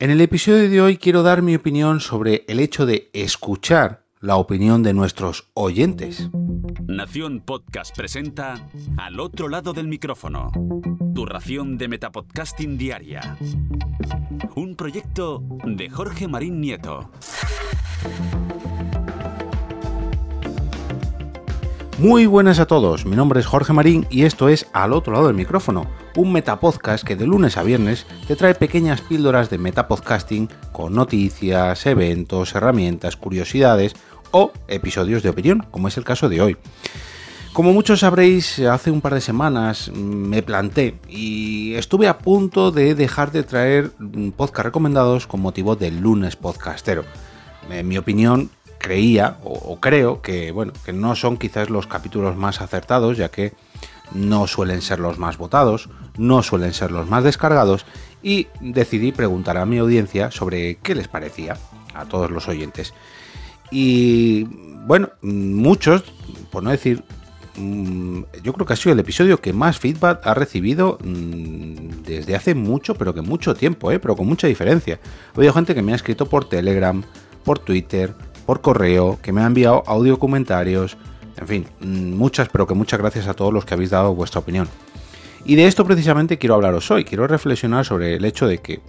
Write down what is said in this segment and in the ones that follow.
En el episodio de hoy quiero dar mi opinión sobre el hecho de escuchar la opinión de nuestros oyentes. Nación Podcast presenta Al otro lado del micrófono, tu ración de Metapodcasting Diaria. Un proyecto de Jorge Marín Nieto. Muy buenas a todos, mi nombre es Jorge Marín y esto es Al otro lado del micrófono, un metapodcast que de lunes a viernes te trae pequeñas píldoras de metapodcasting con noticias, eventos, herramientas, curiosidades o episodios de opinión, como es el caso de hoy. Como muchos sabréis, hace un par de semanas me planté y estuve a punto de dejar de traer podcast recomendados con motivo del lunes podcastero. En mi opinión, creía o, creo que, bueno, que no son quizás los capítulos más acertados, ya que no suelen ser los más votados, no suelen ser los más descargados, y decidí preguntar a mi audiencia sobre qué les parecía a todos los oyentes. Y bueno, muchos, por no decir, mm, yo creo que ha sido el episodio que más feedback ha recibido mm, desde hace mucho, pero que mucho tiempo, ¿eh? pero con mucha diferencia. Ha habido gente que me ha escrito por Telegram, por Twitter, por correo, que me ha enviado audio comentarios, en fin, mm, muchas, pero que muchas gracias a todos los que habéis dado vuestra opinión. Y de esto precisamente quiero hablaros hoy, quiero reflexionar sobre el hecho de que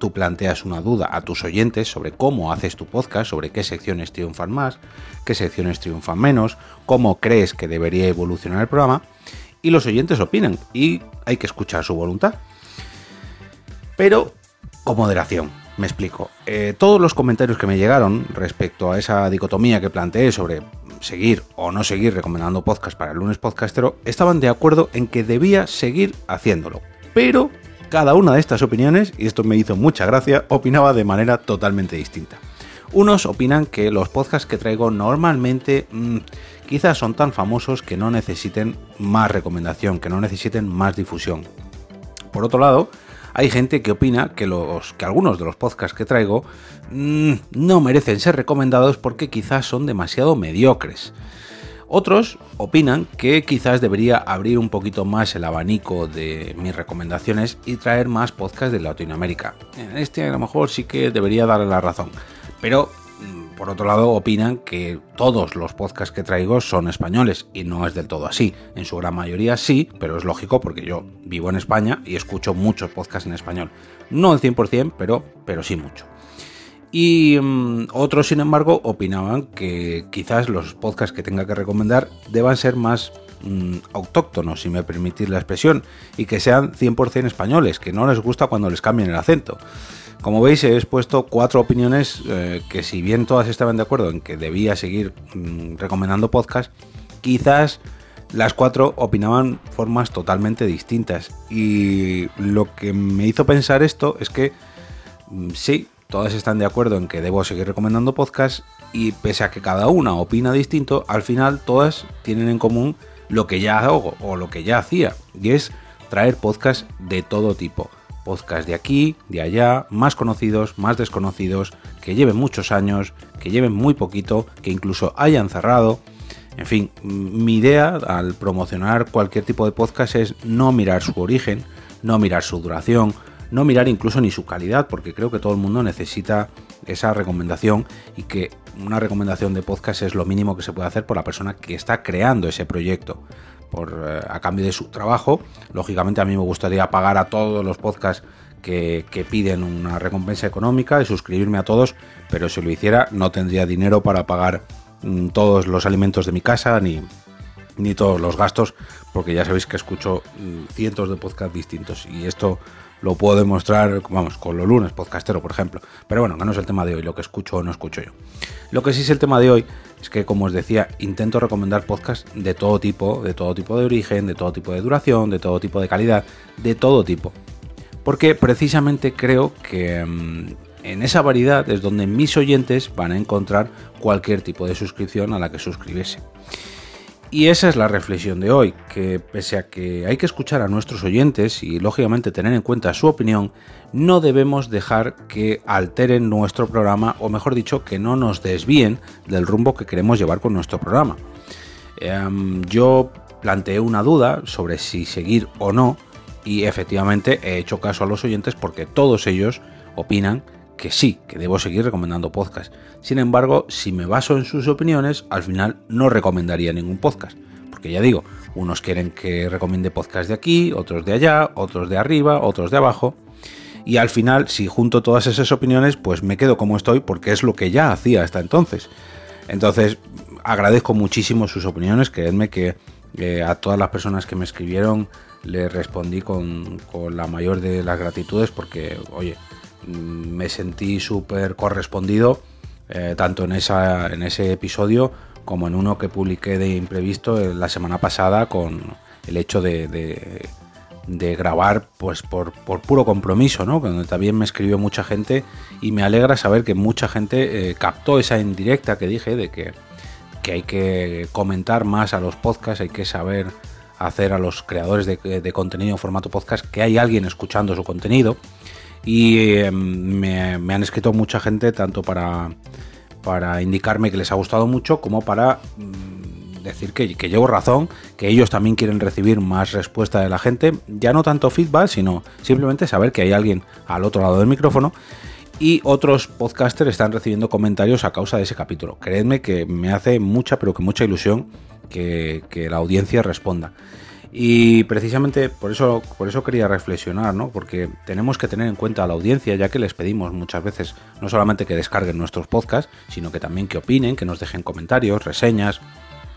tú planteas una duda a tus oyentes sobre cómo haces tu podcast, sobre qué secciones triunfan más, qué secciones triunfan menos, cómo crees que debería evolucionar el programa, y los oyentes opinan, y hay que escuchar su voluntad. Pero con moderación, me explico. Eh, todos los comentarios que me llegaron respecto a esa dicotomía que planteé sobre seguir o no seguir recomendando podcast para el lunes podcastero estaban de acuerdo en que debía seguir haciéndolo. Pero cada una de estas opiniones, y esto me hizo mucha gracia, opinaba de manera totalmente distinta. Unos opinan que los podcasts que traigo normalmente mm, quizás son tan famosos que no necesiten más recomendación, que no necesiten más difusión. Por otro lado, hay gente que opina que, los, que algunos de los podcasts que traigo mm, no merecen ser recomendados porque quizás son demasiado mediocres. Otros opinan que quizás debería abrir un poquito más el abanico de mis recomendaciones y traer más podcasts de Latinoamérica. Este a lo mejor sí que debería darle la razón. Pero por otro lado, opinan que todos los podcasts que traigo son españoles y no es del todo así. En su gran mayoría sí, pero es lógico porque yo vivo en España y escucho muchos podcasts en español. No el 100%, pero, pero sí mucho. Y mm, otros, sin embargo, opinaban que quizás los podcasts que tenga que recomendar deban ser más mm, autóctonos, si me permitís la expresión, y que sean 100% españoles, que no les gusta cuando les cambien el acento. Como veis, he expuesto cuatro opiniones eh, que si bien todas estaban de acuerdo en que debía seguir mm, recomendando podcast, quizás las cuatro opinaban formas totalmente distintas. Y lo que me hizo pensar esto es que mm, sí, todas están de acuerdo en que debo seguir recomendando podcast y pese a que cada una opina distinto, al final todas tienen en común lo que ya hago o lo que ya hacía y es traer podcast de todo tipo podcast de aquí, de allá, más conocidos, más desconocidos, que lleven muchos años, que lleven muy poquito, que incluso hayan cerrado. En fin, mi idea al promocionar cualquier tipo de podcast es no mirar su origen, no mirar su duración, no mirar incluso ni su calidad, porque creo que todo el mundo necesita esa recomendación y que una recomendación de podcast es lo mínimo que se puede hacer por la persona que está creando ese proyecto por, eh, a cambio de su trabajo. Lógicamente a mí me gustaría pagar a todos los podcasts que, piden una recompensa económica y suscribirme a todos, pero si lo hiciera no tendría dinero para pagar mm, todos los alimentos de mi casa ni, ni todos los gastos, porque ya sabéis que escucho mm, cientos de podcasts distintos y esto lo puedo demostrar, vamos, con los lunes podcastero, por ejemplo. Pero bueno, no es el tema de hoy, lo que escucho o no escucho yo. Lo que sí es el tema de hoy es que, como os decía, intento recomendar podcasts de todo tipo, de todo tipo de origen, de todo tipo de duración, de todo tipo de calidad, de todo tipo. Porque precisamente creo que mm, en esa variedad es donde mis oyentes van a encontrar cualquier tipo de suscripción a la que suscribirse. Y esa es la reflexión de hoy, que pese a que hay que escuchar a nuestros oyentes y lógicamente tener en cuenta su opinión, no debemos dejar que alteren nuestro programa, o mejor dicho, que no nos desvíen del rumbo que queremos llevar con nuestro programa. Em, yo planteé una duda sobre si seguir o no, y efectivamente he hecho caso a los oyentes porque todos ellos opinan que sí, que debo seguir recomendando podcast. Sin embargo, si me baso en sus opiniones, al final no recomendaría ningún podcast. Porque ya digo, unos quieren que recomiende podcast de aquí, otros de allá, otros de arriba, otros de abajo. Y al final, si junto todas esas opiniones, pues me quedo como estoy porque es lo que ya hacía hasta entonces. Entonces, agradezco muchísimo sus opiniones, creedme que eh, a todas las personas que me escribieron le respondí con, con la mayor de las gratitudes porque, oye, me sentí súper correspondido eh, tanto en, esa, en ese episodio como en uno que publiqué de imprevisto eh, la semana pasada con el hecho de, grabar pues por, puro compromiso, ¿no? También me escribió mucha gente y me alegra saber que mucha gente eh, captó esa indirecta que dije de que, que, hay que comentar más a los podcasts, hay que saber hacer a los creadores de, de contenido en formato podcast que hay alguien escuchando su contenido y em, me, han escrito mucha gente tanto para, para indicarme que les ha gustado mucho como para mm, decir que, llevo razón, que ellos también quieren recibir más respuesta de la gente, ya no tanto feedback, sino simplemente saber que hay alguien al otro lado del micrófono y otros podcasters están recibiendo comentarios a causa de ese capítulo. Creedme que me hace mucha, pero que mucha ilusión que la audiencia responda. Y precisamente por eso, por eso quería reflexionar, ¿no? Porque tenemos que tener en cuenta a la audiencia, ya que les pedimos muchas veces no solamente que descarguen nuestros podcasts, sino que también que opinen, que nos dejen comentarios, reseñas,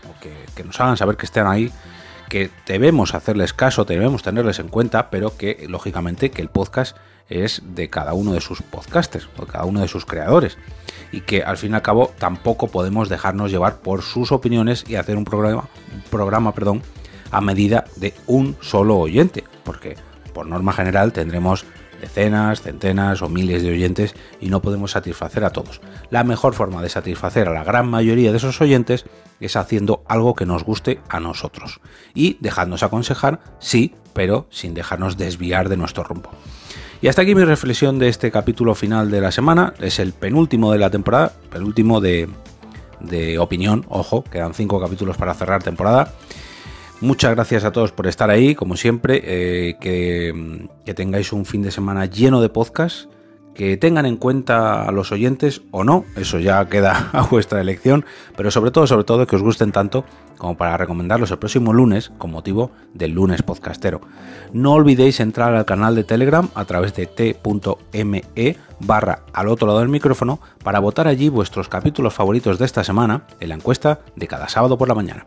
o que, nos hagan saber que estén ahí, que debemos hacerles caso, debemos tenerles en cuenta, pero que lógicamente que el podcast es de cada uno de sus podcasters, o de cada uno de sus creadores. Y que al fin y al cabo tampoco podemos dejarnos llevar por sus opiniones y hacer un programa, programa perdón, a medida de un solo oyente, porque por norma general tendremos decenas, centenas o miles de oyentes y no podemos satisfacer a todos. La mejor forma de satisfacer a la gran mayoría de esos oyentes es haciendo algo que nos guste a nosotros y dejándonos aconsejar, sí, pero sin dejarnos desviar de nuestro rumbo. Y hasta aquí mi reflexión de este capítulo final de la semana. Es el penúltimo de la temporada, penúltimo de, de opinión, ojo, quedan cinco capítulos para cerrar temporada. Muchas gracias a todos por estar ahí, como siempre, eh, que, que, tengáis un fin de semana lleno de podcasts, que tengan en cuenta a los oyentes o no, eso ya queda a vuestra elección, pero sobre todo, sobre todo, que os gusten tanto como para recomendarlos el próximo lunes con motivo del lunes podcastero. No olvidéis entrar al canal de Telegram a través de t.me barra al otro lado del micrófono para votar allí vuestros capítulos favoritos de esta semana en la encuesta de cada sábado por la mañana.